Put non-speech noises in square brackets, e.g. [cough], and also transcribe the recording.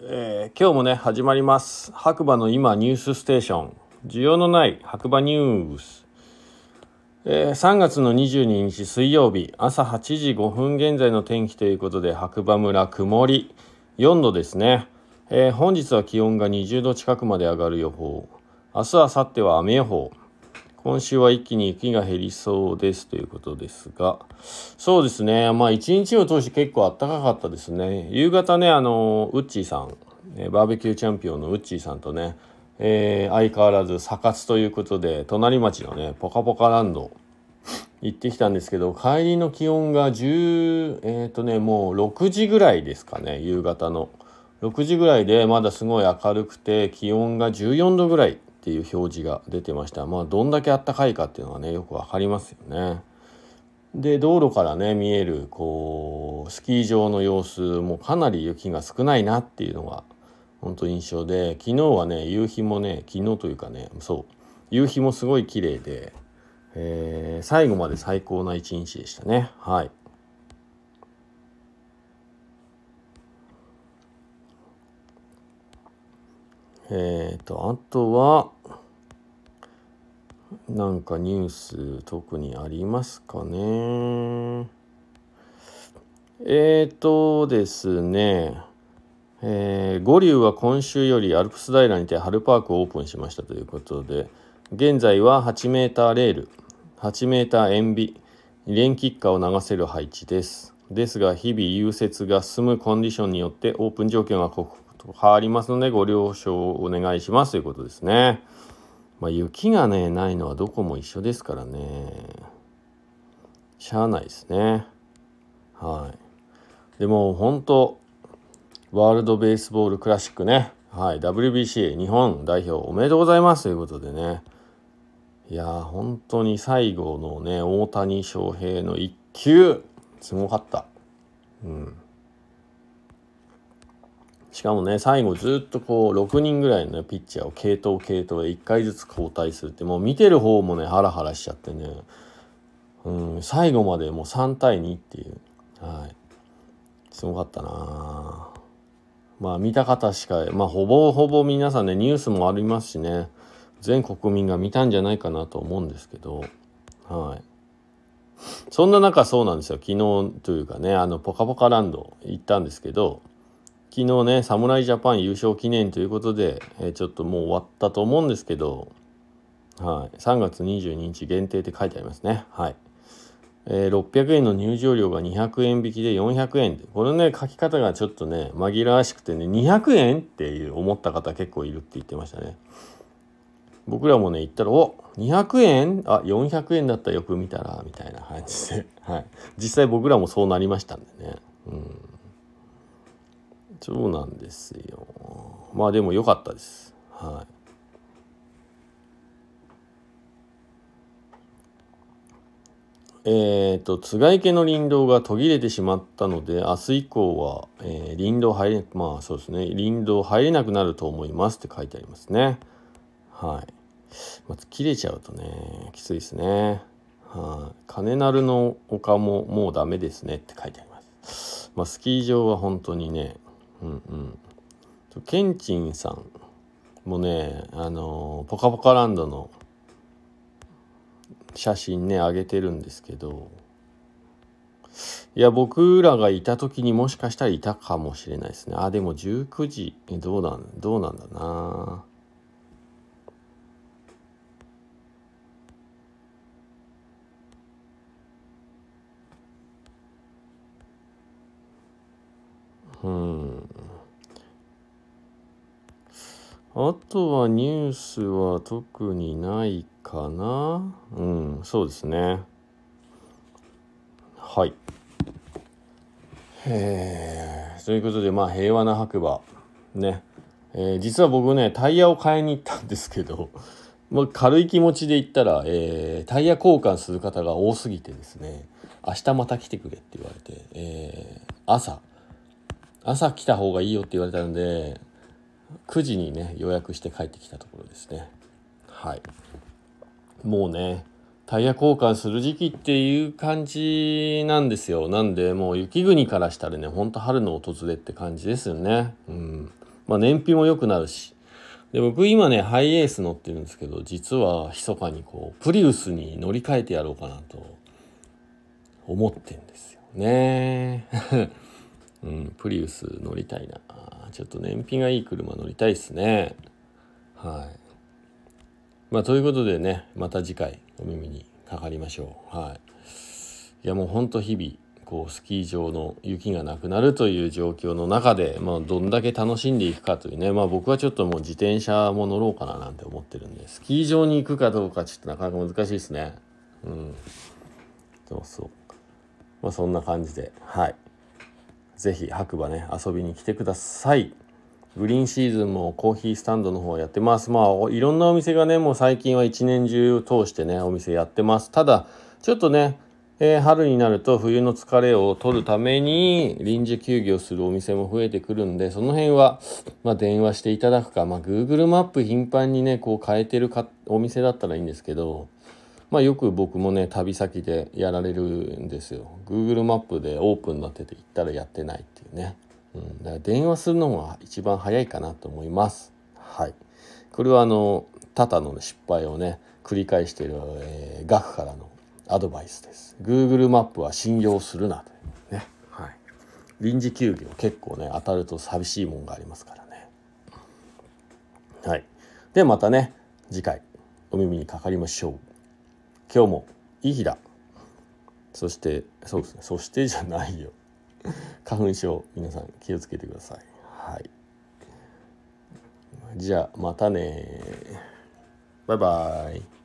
えー今日もね始まります。白馬の今ニュースステーション。需要のない白馬ニュース、えー3月の22日水曜日朝8時5分現在の天気ということで白馬村曇り。4度ですね、えー本日は気温が20度近くまで上がる予報。明日明後日は雨予報。今週は一気に雪が減りそうですということですが、そうですね、まあ一日を通して結構暖かかったですね。夕方ね、あの、ウッチーさん、バーベキューチャンピオンのウッチーさんとね、えー相変わらずサ活ということで、隣町のね、ポカポカランド行ってきたんですけど、帰りの気温が10、えっ、とね、もう6時ぐらいですかね、夕方の。6時ぐらいでまだすごい明るくて気温が14度ぐらいっていう表示が出てました。まあどんだけ暖かいかっていうのがねよくわかりますよね。で道路からね見えるこうスキー場の様子もかなり雪が少ないなっていうのが本当印象で昨日はね夕日もね昨日というかねそう夕日もすごい綺麗で、えー最後まで最高な一日でしたね。はい。えー、とあとはなんかニュース特にありますかね。えーとですね。えー、五竜は今週よりアルプス平にて春パークをオープンしましたということで現在は 8m レール 8m 塩ビ連キッカーを流せる配置です。ですが日々融雪が進むコンディションによってオープン状況が刻々と変わりますのでご了承をお願いしますということですね。まあ雪がねないのはどこも一緒ですからね。しゃあないですね。はい。でも本当ワールド・ベースボール・クラシックね、はい、WBC 日本代表おめでとうございますということでね、いや、本当に最後のね、大谷翔平の一球、すごかった。うん。しかもね、最後ずっとこう、6人ぐらいの、ピッチャーを系統系統で1回ずつ交代するって、もう見てる方もね、ハラハラしちゃってね、うん、最後までもう3対2っていう、はい。すごかったな。まあ見た方しかまあほぼほぼ皆さんねニュースもありますしね。全国民が見たんじゃないかなと思うんですけど。はい。そんな中そうなんですよ。昨日というかねあのポカポカランド行ったんですけど昨日ね侍ジャパン優勝記念ということで、えーちょっともう終わったと思うんですけどはい。3月22日限定って書いてありますね。はい。えー600円の入場料が200円引きで400円。でこれね書き方がちょっとね紛らわしくてね200円っていう思った方結構いるって言ってましたね。僕らもね言ったら「お200円？あ400円だったよく見たら」みたいな感じで、はい、実際僕らもそうなりましたんでね。そうなんですよ。まあでも良かったです。はい。えー、と津賀池の林道が途切れてしまったので明日以降は、えー林道入れまあそうですね。林道入れなくなると思いますって書いてありますね。はい、まあ、切れちゃうとねきついですね。はい。金鳴の丘ももうダメですねって書いてあります。まあスキー場は本当にねうんうん。ケンチンさんもねあのーポカポカランドの写真ねあげてるんですけどいや僕らがいた時にもしかしたらいたかもしれないですね。あでも19時どうなんどうなんだな。あとはニュースは特にないかな。うんそうですね。はい。えー、ということでまあ平和な白馬。ね、えー実は僕ねタイヤを買いに行ったんですけど [laughs] まあ、軽い気持ちで行ったら、えータイヤ交換する方が多すぎてですね明日また来てくれって言われて、えー朝。朝来た方がいいよって言われたので9時にね予約して帰ってきたところですね。はい。もうねタイヤ交換する時期っていう感じなんですよ。なんでもう雪国からしたらねほんと春の訪れって感じですよね。うん。まあ、燃費も良くなるし。で僕今ねハイエース乗ってるんですけど実は密かにこうプリウスに乗り換えてやろうかなと思ってんですよね。うんプリウス乗りたいな。ちょっと燃費がいい車乗りたいっすね。はい。まあということでねまた次回お耳にかかりましょう。はい。いやもうほんと日々こうスキー場の雪がなくなるという状況の中で、まあ、どんだけ楽しんでいくかというね、まあ、僕はちょっともう自転車も乗ろうかななんて思ってるんで。スキー場に行くかどうかちょっとなかなか難しいですね。うん。そうそう。まあそんな感じで。はい。是非白馬ね遊びに来てください。グリーンシーズンもコーヒースタンドの方やってます。まあいろんなお店がねもう最近は一年中通してねお店やってます。ただちょっとねえー、春になると冬の疲れを取るために臨時休業するお店も増えてくるんでその辺は、まあ、電話していただくか、まあ、Google マップ頻繁にねこう変えてるかお店だったらいいんですけど、まあ、よく僕もね旅先でやられるんですよ。Google マップでオープンなってて行ったらやってないっていうね、うん、だから電話するのが一番早いかなと思います。はい。これはあの多々の失敗をね繰り返している、えー、学からのアドバイスです。Google マップは信用するなとね、はい、臨時休業結構ね当たると寂しいもんがありますからね。はい。でまたね次回お耳にかかりましょう。今日もいい日だ。そしてそうですね。そしてじゃないよ。[laughs] 花粉症皆さん気をつけてください。はい。じゃあまたねバイバイ。